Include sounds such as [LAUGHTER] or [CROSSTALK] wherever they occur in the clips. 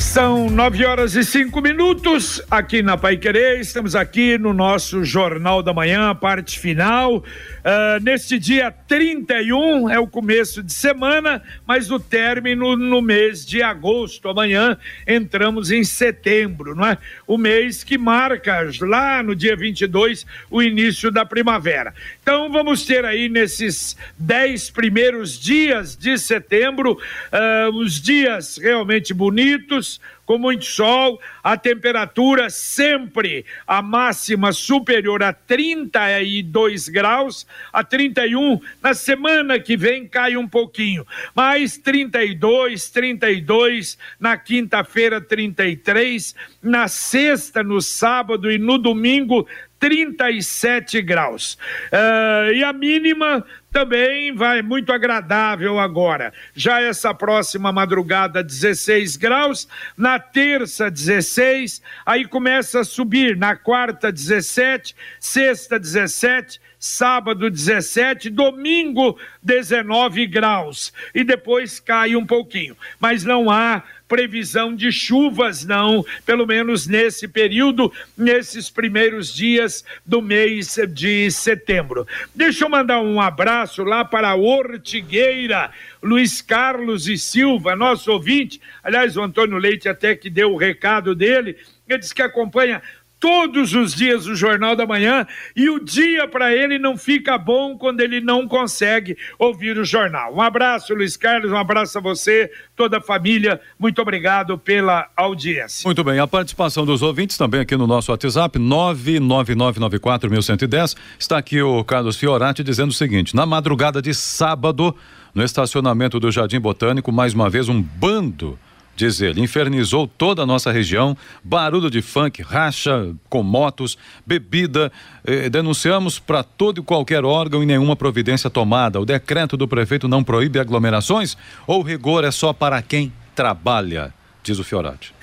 São nove horas e cinco minutos aqui na Pai Querer. Estamos aqui no nosso Jornal da Manhã, parte final. Uh, neste dia 31 é o começo de semana, mas o término no mês de agosto. Amanhã entramos em setembro, não é? O mês que marca lá no dia 22 o início da primavera. Então vamos ter aí nesses dez primeiros dias de setembro uh, os dias realmente bonitos com muito sol, a temperatura sempre a máxima superior a 32 graus, a 31. Na semana que vem cai um pouquinho, mas 32, 32, na quinta-feira 33, na sexta, no sábado e no domingo 37 graus. Uh, e a mínima também vai muito agradável agora. Já essa próxima madrugada, 16 graus, na terça, 16, aí começa a subir, na quarta, 17, sexta, 17 sábado 17, domingo 19 graus e depois cai um pouquinho. Mas não há previsão de chuvas, não, pelo menos nesse período, nesses primeiros dias do mês de setembro. Deixa eu mandar um abraço lá para a Ortigueira, Luiz Carlos e Silva, nosso ouvinte. Aliás, o Antônio Leite até que deu o recado dele. Ele disse que acompanha todos os dias o Jornal da Manhã e o dia para ele não fica bom quando ele não consegue ouvir o jornal. Um abraço, Luiz Carlos, um abraço a você, toda a família. Muito obrigado pela audiência. Muito bem, a participação dos ouvintes também aqui no nosso WhatsApp, 99994110. Está aqui o Carlos Fiorati dizendo o seguinte: na madrugada de sábado, no estacionamento do Jardim Botânico, mais uma vez um bando diz ele, infernizou toda a nossa região, barulho de funk, racha com motos, bebida. Eh, denunciamos para todo e qualquer órgão e nenhuma providência tomada. O decreto do prefeito não proíbe aglomerações ou rigor é só para quem trabalha, diz o Fiorati.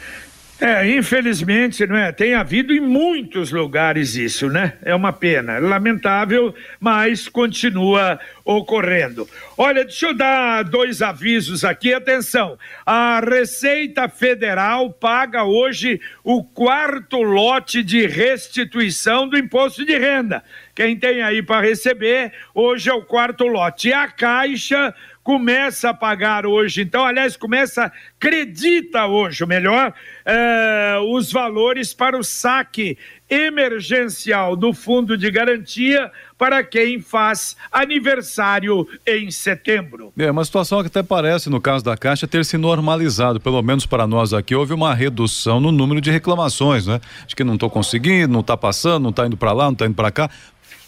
É, infelizmente, não é? Tem havido em muitos lugares isso, né? É uma pena, lamentável, mas continua ocorrendo. Olha, deixa eu dar dois avisos aqui. Atenção, a Receita Federal paga hoje o quarto lote de restituição do imposto de renda. Quem tem aí para receber, hoje é o quarto lote. E a Caixa começa a pagar hoje, então, aliás, começa, acredita hoje, melhor, eh, os valores para o saque emergencial do Fundo de Garantia para quem faz aniversário em setembro. É uma situação que até parece, no caso da Caixa, ter se normalizado, pelo menos para nós aqui, houve uma redução no número de reclamações, né? De que não estou conseguindo, não está passando, não está indo para lá, não está indo para cá.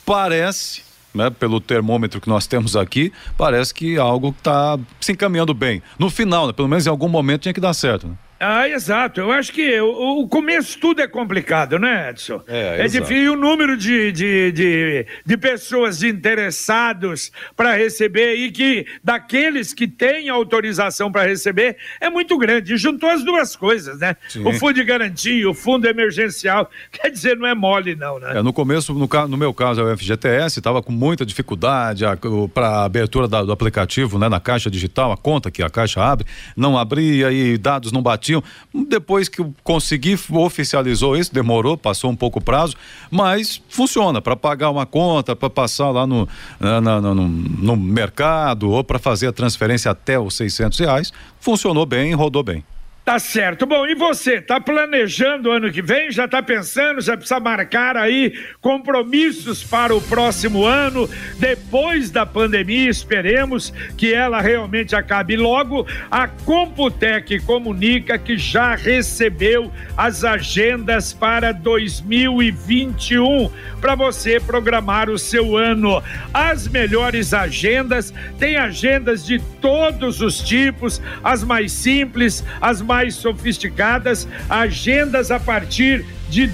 Parece né, pelo termômetro que nós temos aqui, parece que algo está se encaminhando bem. No final, né, pelo menos em algum momento tinha que dar certo. Né? Ah, exato. Eu acho que o, o começo tudo é complicado, né, Edson? É, é difícil. E o número de, de, de, de pessoas interessados para receber e que daqueles que têm autorização para receber é muito grande. E juntou as duas coisas, né? Sim. O fundo de garantia, o fundo emergencial. [LAUGHS] Quer dizer, não é mole, não, né? É, no começo, no, no meu caso, a FGTS estava com muita dificuldade para a abertura da, do aplicativo né, na caixa digital, a conta que a caixa abre, não abria e dados não batiam depois que eu consegui, oficializou isso, demorou, passou um pouco o prazo, mas funciona para pagar uma conta, para passar lá no, na, na, no, no mercado ou para fazer a transferência até os 600 reais. Funcionou bem, rodou bem. Tá certo. Bom, e você? Tá planejando o ano que vem? Já tá pensando? Já precisa marcar aí compromissos para o próximo ano, depois da pandemia? Esperemos que ela realmente acabe logo. A Computec comunica que já recebeu as agendas para 2021 para você programar o seu ano. As melhores agendas, tem agendas de todos os tipos, as mais simples, as mais sofisticadas, agendas a partir de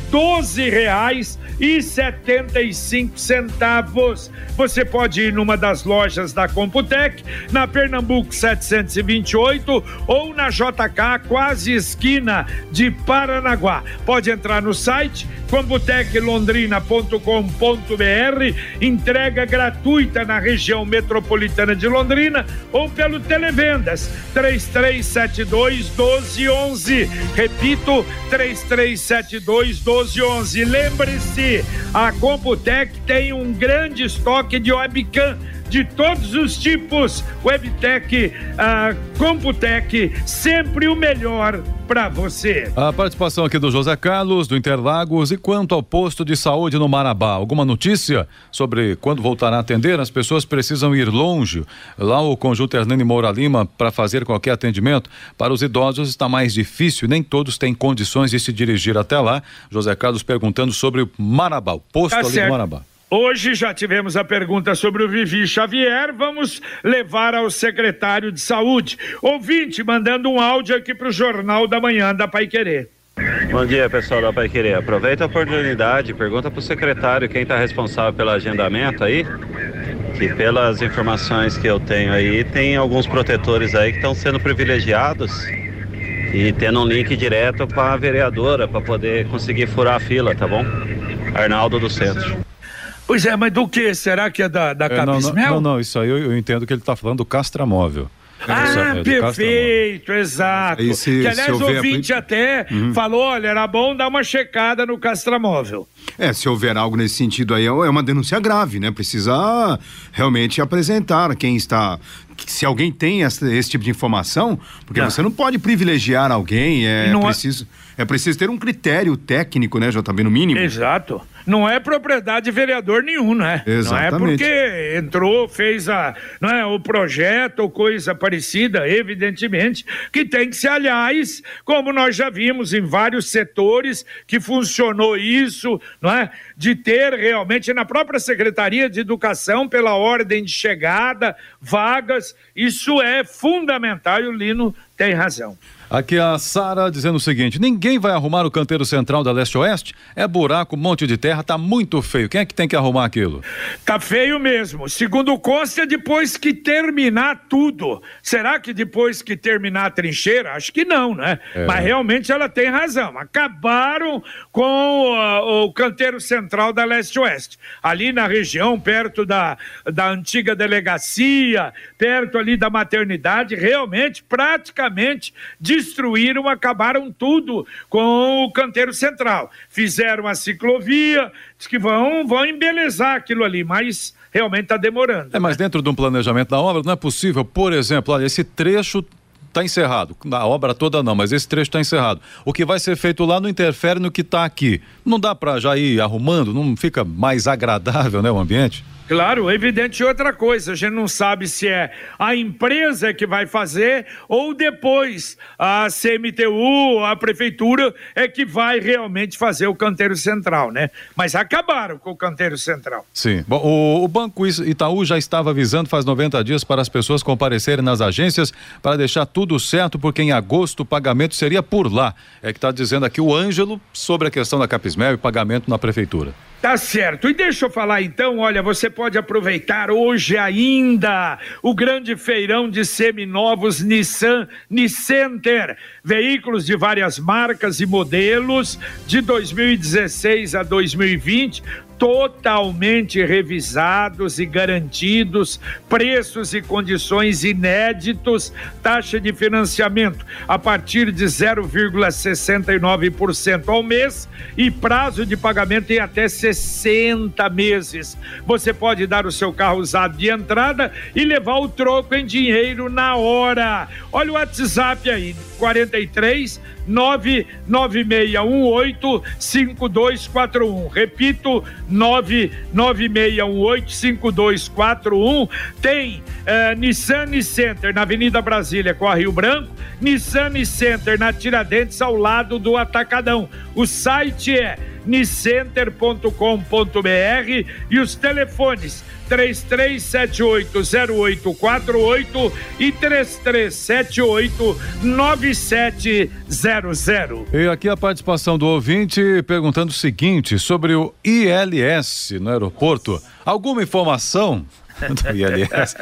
cinco centavos. Você pode ir numa das lojas da Computec, na Pernambuco 728 ou na JK, quase esquina de Paranaguá. Pode entrar no site computeclondrina.com.br, entrega gratuita na região metropolitana de Londrina ou pelo Televendas 3372 1211. Repito, 3372 1211. Lembre-se, a Computec tem um grande estoque de webcam de todos os tipos. Webtec, a Computec, sempre o melhor para você. A participação aqui do José Carlos, do Interlagos, e quanto ao posto de saúde no Marabá, alguma notícia sobre quando voltará a atender? As pessoas precisam ir longe. Lá o conjunto Hernani Moura Lima para fazer qualquer atendimento. Para os idosos está mais difícil, nem todos têm condições de se dirigir até lá. José Carlos perguntando sobre o Marabá, o posto tá ali certo. do Marabá. Hoje já tivemos a pergunta sobre o Vivi Xavier, vamos levar ao secretário de Saúde. Ouvinte, mandando um áudio aqui para o Jornal da Manhã da Pai Querer. Bom dia, pessoal da Pai Querer. Aproveita a oportunidade, pergunta para o secretário quem está responsável pelo agendamento aí, que pelas informações que eu tenho aí, tem alguns protetores aí que estão sendo privilegiados e tendo um link direto com a vereadora para poder conseguir furar a fila, tá bom? Arnaldo do Centro. Pois é, mas do que? Será que é da, da é, não, não, não, isso aí eu, eu entendo que ele está falando do castramóvel. Ah, é perfeito, exato. Se, que aliás o ouvinte até uhum. falou, olha, era bom dar uma checada no castramóvel. É, se houver algo nesse sentido aí, é uma denúncia grave, né? Precisa realmente apresentar quem está se alguém tem esse, esse tipo de informação, porque não. você não pode privilegiar alguém, é não é- preciso, é... é preciso ter um critério técnico, né, JB, no mínimo. Exato não é propriedade de vereador nenhum, né? Exatamente. Não é porque entrou, fez a, não é, o projeto ou coisa parecida, evidentemente, que tem que ser, aliás, como nós já vimos em vários setores que funcionou isso, não é? De ter realmente na própria Secretaria de Educação, pela ordem de chegada, vagas, isso é fundamental e o Lino tem razão. Aqui a Sara dizendo o seguinte: ninguém vai arrumar o canteiro central da leste-oeste? É buraco, monte de terra, tá muito feio. Quem é que tem que arrumar aquilo? Tá feio mesmo. Segundo consta, depois que terminar tudo. Será que depois que terminar a trincheira? Acho que não, né? É. Mas realmente ela tem razão. Acabaram com uh, o canteiro central da leste-oeste. Ali na região, perto da, da antiga delegacia, perto ali da maternidade, realmente, praticamente de destruíram, acabaram tudo com o canteiro central. Fizeram a ciclovia, diz que vão, vão embelezar aquilo ali, mas realmente está demorando. É, mas dentro de um planejamento da obra, não é possível, por exemplo, olha, esse trecho está encerrado. Na obra toda não, mas esse trecho está encerrado. O que vai ser feito lá não interfere no que está aqui. Não dá para já ir arrumando? Não fica mais agradável, né, o ambiente? Claro, evidente outra coisa, a gente não sabe se é a empresa que vai fazer ou depois a CMTU, a prefeitura é que vai realmente fazer o canteiro central, né? Mas acabaram com o canteiro central. Sim. Bom, o, o Banco Itaú já estava avisando faz 90 dias para as pessoas comparecerem nas agências para deixar tudo certo, porque em agosto o pagamento seria por lá. É que está dizendo aqui o Ângelo sobre a questão da Capismel e pagamento na prefeitura. Tá certo. E deixa eu falar então, olha, você pode aproveitar hoje ainda o grande feirão de seminovos Nissan Nicenter. Veículos de várias marcas e modelos de 2016 a 2020 totalmente revisados e garantidos, preços e condições inéditos, taxa de financiamento a partir de 0,69% ao mês e prazo de pagamento em até 60 meses. Você pode dar o seu carro usado de entrada e levar o troco em dinheiro na hora. Olha o WhatsApp aí, 43 99618 5241. Repito, 99618 5241. Tem uh, Nissan Center na Avenida Brasília com a Rio Branco, Nissan Center na Tiradentes ao lado do Atacadão. O site é nicenter.com.br e os telefones 33780848 e 33789700. E aqui a participação do ouvinte perguntando o seguinte sobre o ILS no aeroporto. Alguma informação [LAUGHS] do ILS.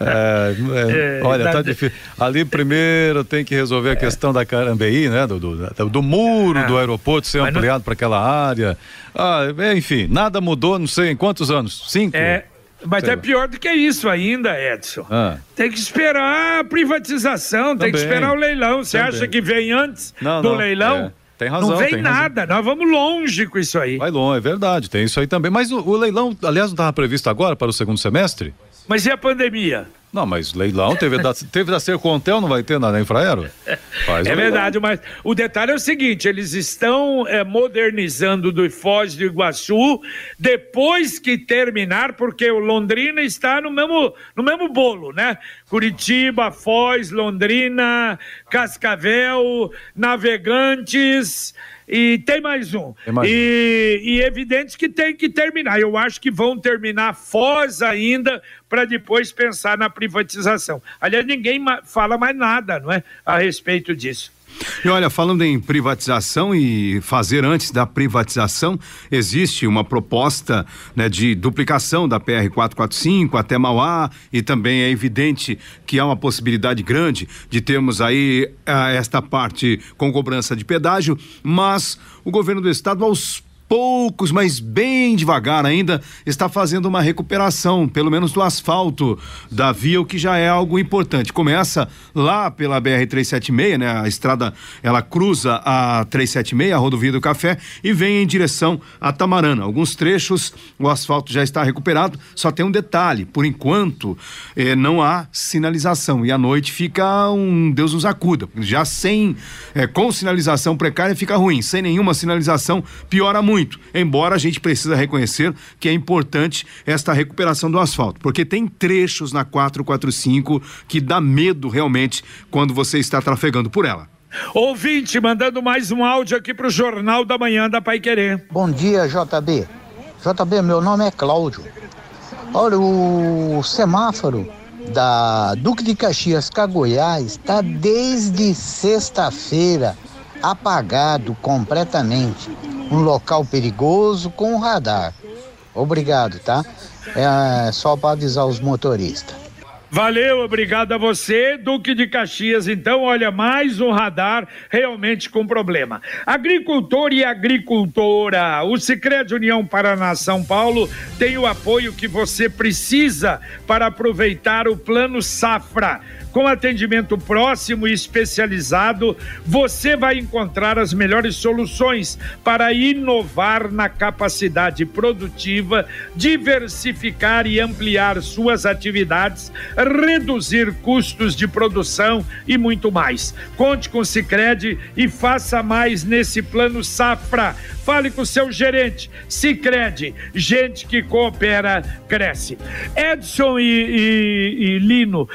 É, é, olha, tá difícil. Ali primeiro tem que resolver a questão da Carambeí, né? Do, do, do muro do ah. aeroporto ser ampliado não... para aquela área. Ah, enfim, nada mudou, não sei em quantos anos? Cinco? É, mas sei é pior do que isso ainda, Edson. Ah. Tem que esperar a privatização, Também. tem que esperar o leilão. Você acha que vem antes não, do não, leilão? É. Tem razão. Não vem nada, razão. nós vamos longe com isso aí. Vai longe, é verdade, tem isso aí também. Mas o, o leilão, aliás, não estava previsto agora para o segundo semestre? Mas e a pandemia? Não, mas leilão teve da, [LAUGHS] teve da Sercontel, não vai ter na, na Infraero? Faz é verdade, mas o detalhe é o seguinte: eles estão é, modernizando do Foz do Iguaçu depois que terminar, porque o Londrina está no mesmo, no mesmo bolo, né? Curitiba, Foz, Londrina, Cascavel, Navegantes. E tem mais um. Tem mais e, um. e evidente que tem que terminar. Eu acho que vão terminar Foz ainda para depois pensar na privatização. Aliás, ninguém fala mais nada, não é, a respeito disso. E olha, falando em privatização e fazer antes da privatização, existe uma proposta né, de duplicação da PR 445 até Mauá e também é evidente que há uma possibilidade grande de termos aí uh, esta parte com cobrança de pedágio, mas o governo do estado aos poucos, mas bem devagar ainda, está fazendo uma recuperação, pelo menos do asfalto da via, o que já é algo importante. Começa lá pela BR 376, né? A estrada ela cruza a 376, a rodovia do Café, e vem em direção a Tamarana. Alguns trechos o asfalto já está recuperado, só tem um detalhe: por enquanto eh, não há sinalização e à noite fica um Deus nos acuda. Já sem, eh, com sinalização precária fica ruim, sem nenhuma sinalização piora muito muito, embora a gente precisa reconhecer que é importante esta recuperação do asfalto, porque tem trechos na 445 que dá medo realmente quando você está trafegando por ela. Ouvinte, mandando mais um áudio aqui para o Jornal da Manhã da Pai Querer. Bom dia, JB. JB, meu nome é Cláudio. Olha, o semáforo da Duque de Caxias para Goiás está desde sexta-feira apagado completamente um local perigoso com radar. Obrigado, tá? É só para avisar os motoristas. Valeu, obrigado a você, Duque de Caxias. Então, olha, mais um radar realmente com problema. Agricultor e agricultora, o Sicredi União Paraná São Paulo tem o apoio que você precisa para aproveitar o Plano Safra com atendimento próximo e especializado, você vai encontrar as melhores soluções para inovar na capacidade produtiva, diversificar e ampliar suas atividades, reduzir custos de produção e muito mais. Conte com o Sicredi e faça mais nesse plano safra. Fale com o seu gerente. Sicredi, gente que coopera cresce. Edson e, e, e Lino,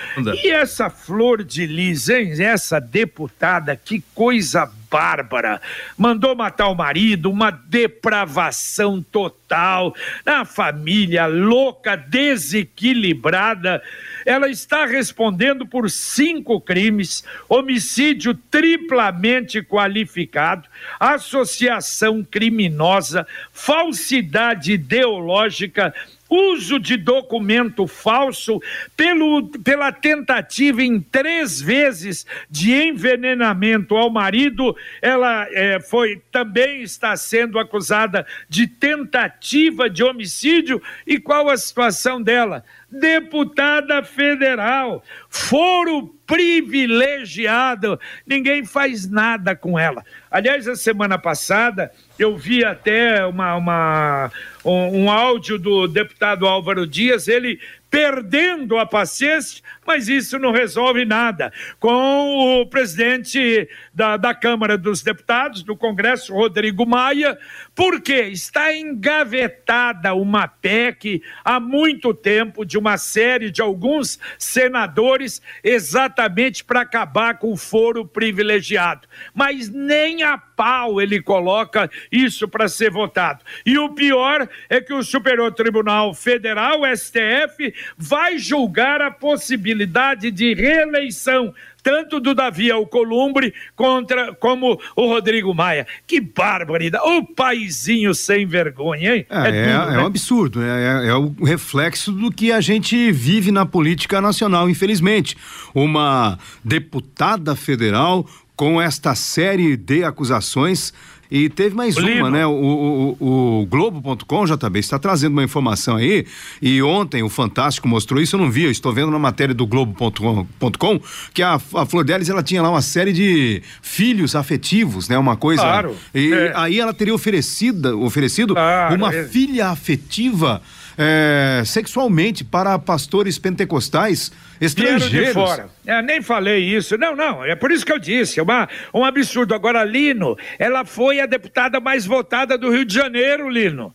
e essa flor de lis, hein? Essa deputada, que coisa bárbara. Mandou matar o marido, uma depravação total. A família louca, desequilibrada. Ela está respondendo por cinco crimes: homicídio triplamente qualificado, associação criminosa, falsidade ideológica uso de documento falso, pelo, pela tentativa em três vezes de envenenamento ao marido, ela é, foi também está sendo acusada de tentativa de homicídio. E qual a situação dela? Deputada federal, foro privilegiado, ninguém faz nada com ela. Aliás, a semana passada eu vi até uma, uma um, um áudio do deputado Álvaro Dias, ele perdendo a paciência, mas isso não resolve nada. Com o presidente da, da Câmara dos Deputados, do Congresso, Rodrigo Maia, porque está engavetada uma PEC há muito tempo de uma série de alguns senadores, exatamente para acabar com o foro privilegiado. Mas nem a pau ele coloca isso para ser votado. E o pior é que o Superior Tribunal Federal, STF, vai julgar a possibilidade de reeleição tanto do Davi Alcolumbre contra como o Rodrigo Maia. Que barbaridade! O paizinho sem vergonha, hein? É, é, é, duro, é né? um absurdo, é, é, é o reflexo do que a gente vive na política nacional, infelizmente. Uma deputada federal com esta série de acusações. E teve mais o uma, né? O, o, o Globo.com, JB, está trazendo uma informação aí. E ontem o Fantástico mostrou isso, eu não vi, eu estou vendo na matéria do Globo.com que a, a Flor Delis, ela tinha lá uma série de filhos afetivos, né? Uma coisa. Claro. E é. aí ela teria oferecido, oferecido claro, uma é. filha afetiva é, sexualmente para pastores pentecostais estrangeiros. de fora. É, nem falei isso. Não, não. É por isso que eu disse. É uma, um absurdo. Agora, Lino, ela foi a deputada mais votada do Rio de Janeiro, Lino.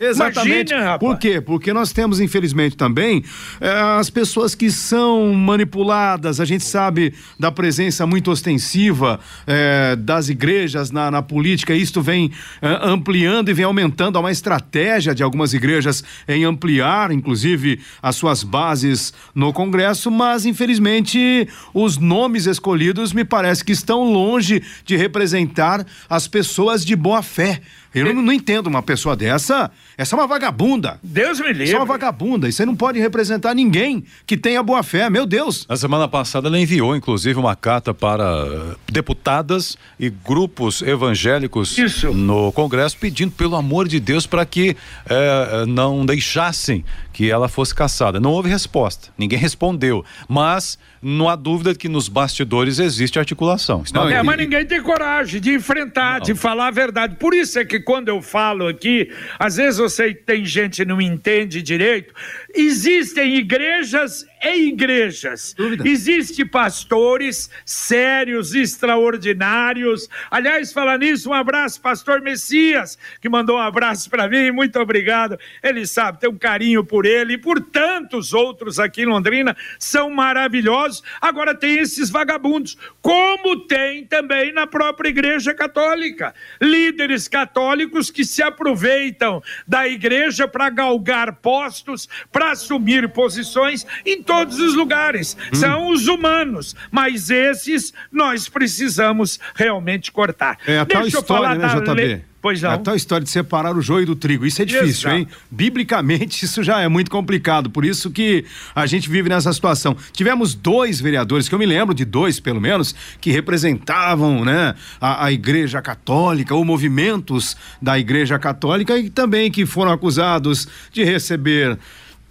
Exatamente. Imagina, Por quê? Porque nós temos, infelizmente, também é, as pessoas que são manipuladas. A gente sabe da presença muito ostensiva é, das igrejas na, na política. Isto vem é, ampliando e vem aumentando. Há uma estratégia de algumas igrejas em ampliar, inclusive, as suas bases no Congresso, mas, infelizmente, os nomes escolhidos me parece que estão longe de representar as pessoas de boa fé. Eu não, não, entendo uma pessoa dessa. Essa é uma vagabunda. Deus me livre. Isso é uma vagabunda. Isso aí não pode representar ninguém que tenha boa fé. Meu Deus. Na semana passada ela enviou, inclusive, uma carta para eh, deputadas e grupos evangélicos Isso. no Congresso pedindo, pelo amor de Deus, para que eh, não deixassem que ela fosse caçada. Não houve resposta. Ninguém respondeu. Mas não há dúvida que nos bastidores existe articulação. Não, é, e... mas ninguém tem coragem de enfrentar, não. de falar a verdade. Por isso é que quando eu falo aqui, às vezes você tem gente que não entende direito. Existem igrejas e igrejas. Existem pastores sérios, extraordinários. Aliás, falar nisso, um abraço, pastor Messias, que mandou um abraço para mim. Muito obrigado. Ele sabe, tem um carinho por ele e por tantos outros aqui em Londrina. São maravilhosos agora tem esses vagabundos, como tem também na própria Igreja Católica. Líderes católicos que se aproveitam da igreja para galgar postos, para assumir posições em todos os lugares. Hum. São os humanos, mas esses nós precisamos realmente cortar. É a Deixa tal história, né, JB? Le... Pois não. A tal história de separar o joio do trigo, isso é difícil, Exato. hein? Biblicamente, [LAUGHS] isso já é muito complicado, por isso que a gente vive nessa situação. Tivemos dois vereadores, que eu me lembro de dois, pelo menos, que representavam, né, a, a Igreja Católica, ou movimentos da Igreja Católica, e também que foram acusados de receber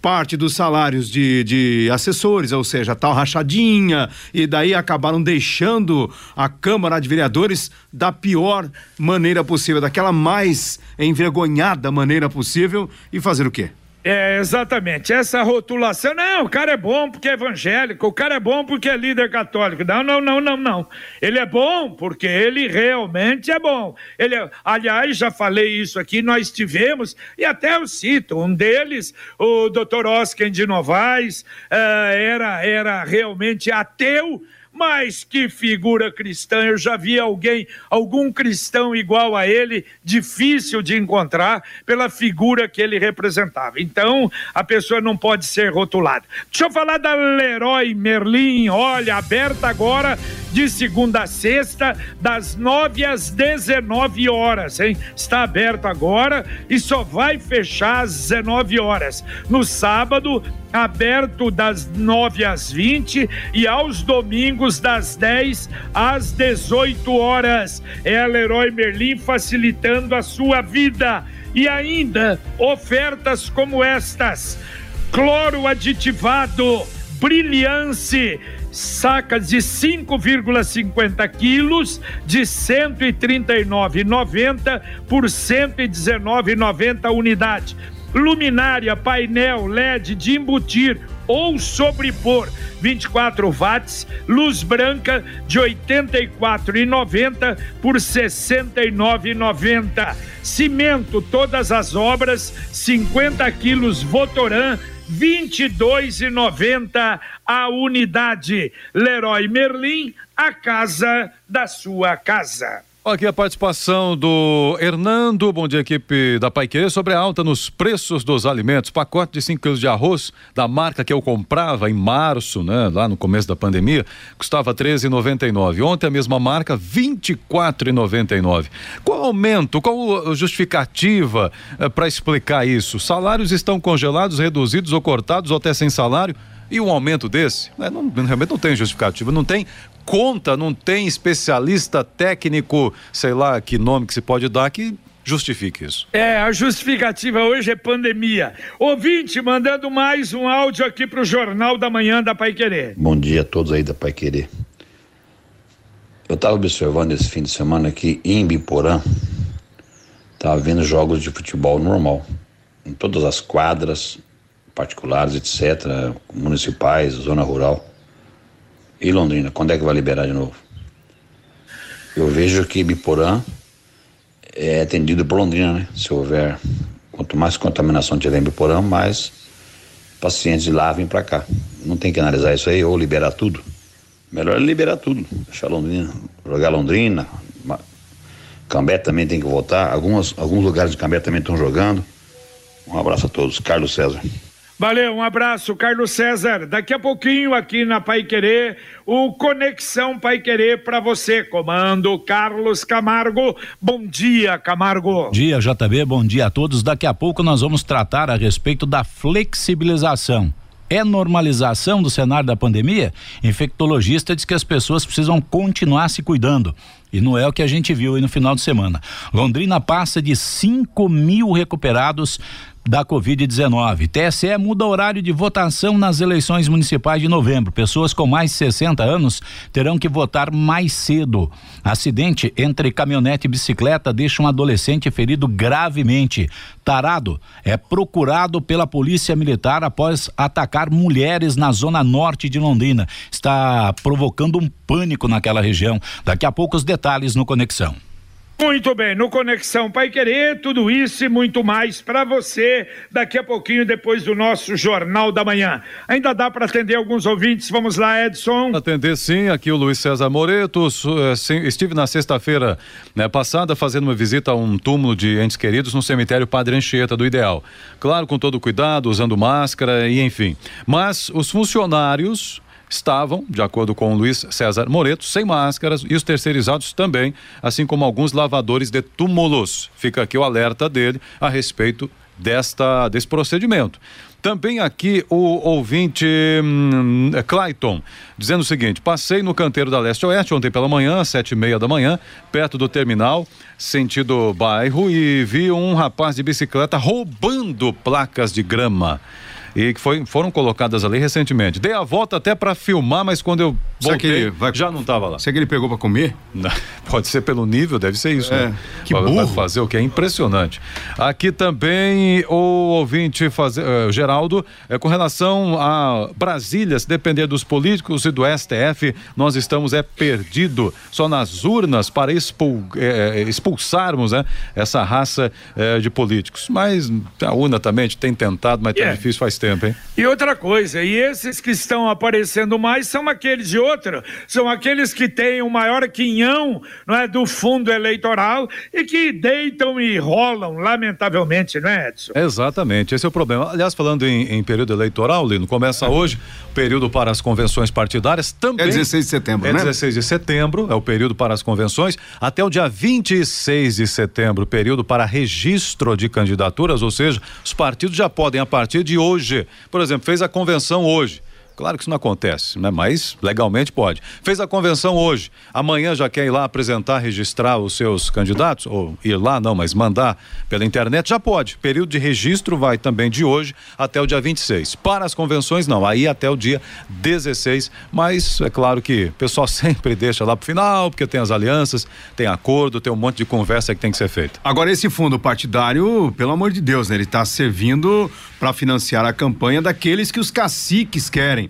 parte dos salários de, de assessores, ou seja, tal rachadinha, e daí acabaram deixando a Câmara de Vereadores da pior maneira possível, daquela mais envergonhada maneira possível, e fazer o quê? É, exatamente. Essa rotulação, não, o cara é bom porque é evangélico, o cara é bom porque é líder católico. Não, não, não, não, não. Ele é bom porque ele realmente é bom. Ele é, aliás, já falei isso aqui, nós tivemos, e até eu cito, um deles, o doutor Oscar de Novaes, uh, era, era realmente ateu, mas que figura cristã! Eu já vi alguém, algum cristão igual a ele, difícil de encontrar pela figura que ele representava. Então, a pessoa não pode ser rotulada. Deixa eu falar da Leroy Merlin, olha, aberta agora de segunda a sexta, das nove às dezenove horas, hein? Está aberto agora e só vai fechar às 19 horas. No sábado, aberto das 9 às 20 e aos domingos das 10 às 18 horas. É Leroy Merlin facilitando a sua vida. E ainda ofertas como estas: cloro aditivado, brilhance sacas de 5,50 quilos de 139,90 por 119,90 unidade luminária, painel LED de embutir ou sobrepor 24 watts, luz branca de 84,90 por 69,90. Cimento, todas as obras, 50 quilos Votoran 22,90 a unidade. Leroy Merlin, a casa da sua casa. Aqui a participação do Hernando, bom dia equipe da Pai Querer, sobre a alta nos preços dos alimentos. Pacote de 5 quilos de arroz da marca que eu comprava em março, né, lá no começo da pandemia, custava 13,99. Ontem a mesma marca, 24,99. Qual aumento, qual justificativa eh, para explicar isso? Salários estão congelados, reduzidos ou cortados ou até sem salário? E um aumento desse, né, não, realmente não tem justificativa, não tem conta, não tem especialista técnico, sei lá que nome que se pode dar que justifique isso. É, a justificativa hoje é pandemia. Ouvinte, mandando mais um áudio aqui para o Jornal da Manhã da Pai Querer. Bom dia a todos aí da Pai Querer. Eu estava observando esse fim de semana aqui em Biporã, estava vendo jogos de futebol normal, em todas as quadras, particulares, etc., municipais, zona rural. E Londrina, quando é que vai liberar de novo? Eu vejo que Biporã é atendido por Londrina, né? Se houver, quanto mais contaminação tiver em Biporã, mais pacientes de lá vêm para cá. Não tem que analisar isso aí ou liberar tudo. Melhor é liberar tudo, deixar Londrina, jogar Londrina. Cambé também tem que voltar. Algumas, alguns lugares de Cambé também estão jogando. Um abraço a todos. Carlos César. Valeu, um abraço, Carlos César. Daqui a pouquinho aqui na Pai Querer, o Conexão Pai Querer para você. Comando Carlos Camargo. Bom dia, Camargo. Bom dia, JB. Bom dia a todos. Daqui a pouco nós vamos tratar a respeito da flexibilização. É normalização do cenário da pandemia? Infectologista diz que as pessoas precisam continuar se cuidando. E não é o que a gente viu aí no final de semana. Londrina passa de 5 mil recuperados da Covid-19. TSE muda horário de votação nas eleições municipais de novembro. Pessoas com mais de 60 anos terão que votar mais cedo. Acidente entre caminhonete e bicicleta deixa um adolescente ferido gravemente. Tarado é procurado pela Polícia Militar após atacar mulheres na zona norte de Londrina. Está provocando um pânico naquela região. Daqui a pouco os detalhes no Conexão. Muito bem, no Conexão Pai Querer, tudo isso e muito mais para você daqui a pouquinho, depois do nosso Jornal da Manhã. Ainda dá para atender alguns ouvintes? Vamos lá, Edson. Atender sim, aqui o Luiz César Moreto. Eh, estive na sexta-feira né, passada fazendo uma visita a um túmulo de entes queridos no cemitério Padre Anchieta do Ideal. Claro, com todo cuidado, usando máscara e enfim. Mas os funcionários estavam, de acordo com Luiz César Moreto, sem máscaras e os terceirizados também, assim como alguns lavadores de túmulos. Fica aqui o alerta dele a respeito desta desse procedimento. Também aqui o ouvinte hum, é Clayton, dizendo o seguinte: passei no canteiro da Leste Oeste ontem pela manhã, sete e meia da manhã, perto do terminal, sentido bairro, e vi um rapaz de bicicleta roubando placas de grama e que foi, foram colocadas ali recentemente. Dei a volta até para filmar, mas quando eu voltei, vai, já não estava lá. Será que ele pegou para comer? Não, [LAUGHS] pode ser pelo nível, deve ser isso, é, né? Que burro. Vai fazer o que é impressionante. Aqui também o ouvinte fazer, uh, Geraldo, é, com relação a Brasília, se depender dos políticos e do STF, nós estamos é perdido só nas urnas para expul, é, expulsarmos né, essa raça é, de políticos. Mas a urna também tem tentado, mas yeah. tá difícil faz tempo, hein? E outra coisa, e esses que estão aparecendo mais são aqueles de outra, são aqueles que têm o maior quinhão não é, do fundo eleitoral e que deitam e rolam, lamentavelmente, não é, Edson? Exatamente, esse é o problema. Aliás, falando em, em período eleitoral, Lino, começa hoje o período para as convenções partidárias também. É 16 de setembro, é né? É 16 de setembro, é o período para as convenções, até o dia 26 de setembro, período para registro de candidaturas, ou seja, os partidos já podem, a partir de hoje, por exemplo, fez a convenção hoje. Claro que isso não acontece, né? Mas legalmente pode. Fez a convenção hoje. Amanhã já quer ir lá apresentar, registrar os seus candidatos? Ou ir lá, não, mas mandar pela internet? Já pode. Período de registro vai também de hoje até o dia 26. Para as convenções, não. Aí até o dia 16. Mas é claro que o pessoal [LAUGHS] sempre deixa lá pro final, porque tem as alianças, tem acordo, tem um monte de conversa que tem que ser feita. Agora, esse fundo partidário, pelo amor de Deus, né? Ele está servindo para financiar a campanha daqueles que os caciques querem.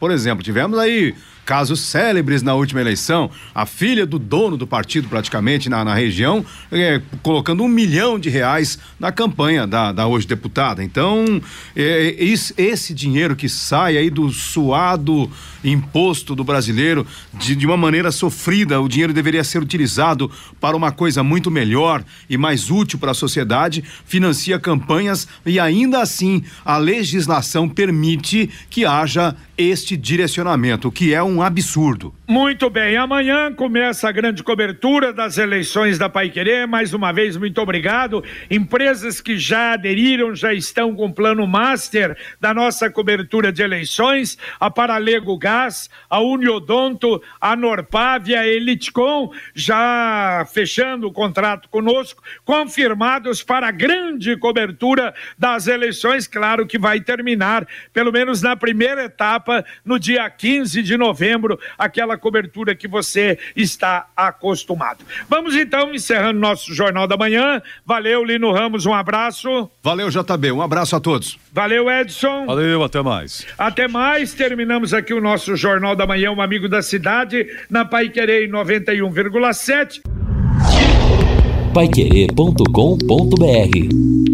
Por exemplo, tivemos aí casos célebres na última eleição. A filha do dono do partido, praticamente, na, na região, é, colocando um milhão de reais na campanha da, da hoje deputada. Então, é, esse, esse dinheiro que sai aí do suado imposto do brasileiro de, de uma maneira sofrida, o dinheiro deveria ser utilizado para uma coisa muito melhor e mais útil para a sociedade, financia campanhas e ainda assim a legislação permite que haja este direcionamento, o que é um absurdo. Muito bem, amanhã começa a grande cobertura das eleições da Pai Querer. Mais uma vez, muito obrigado. Empresas que já aderiram, já estão com o plano master da nossa cobertura de eleições: a Paralego Gás, a Uniodonto, a Norpávia, a Elitecom, já fechando o contrato conosco, confirmados para a grande cobertura das eleições. Claro que vai terminar, pelo menos na primeira etapa, no dia 15 de novembro, aquela cobertura que você está acostumado. Vamos então encerrando nosso Jornal da Manhã. Valeu, Lino Ramos, um abraço. Valeu, JB, um abraço a todos. Valeu, Edson. Valeu, até mais. Até mais, terminamos aqui o nosso Jornal da Manhã, um amigo da cidade, na Pai Querer 91,7. Paiquerê.com.br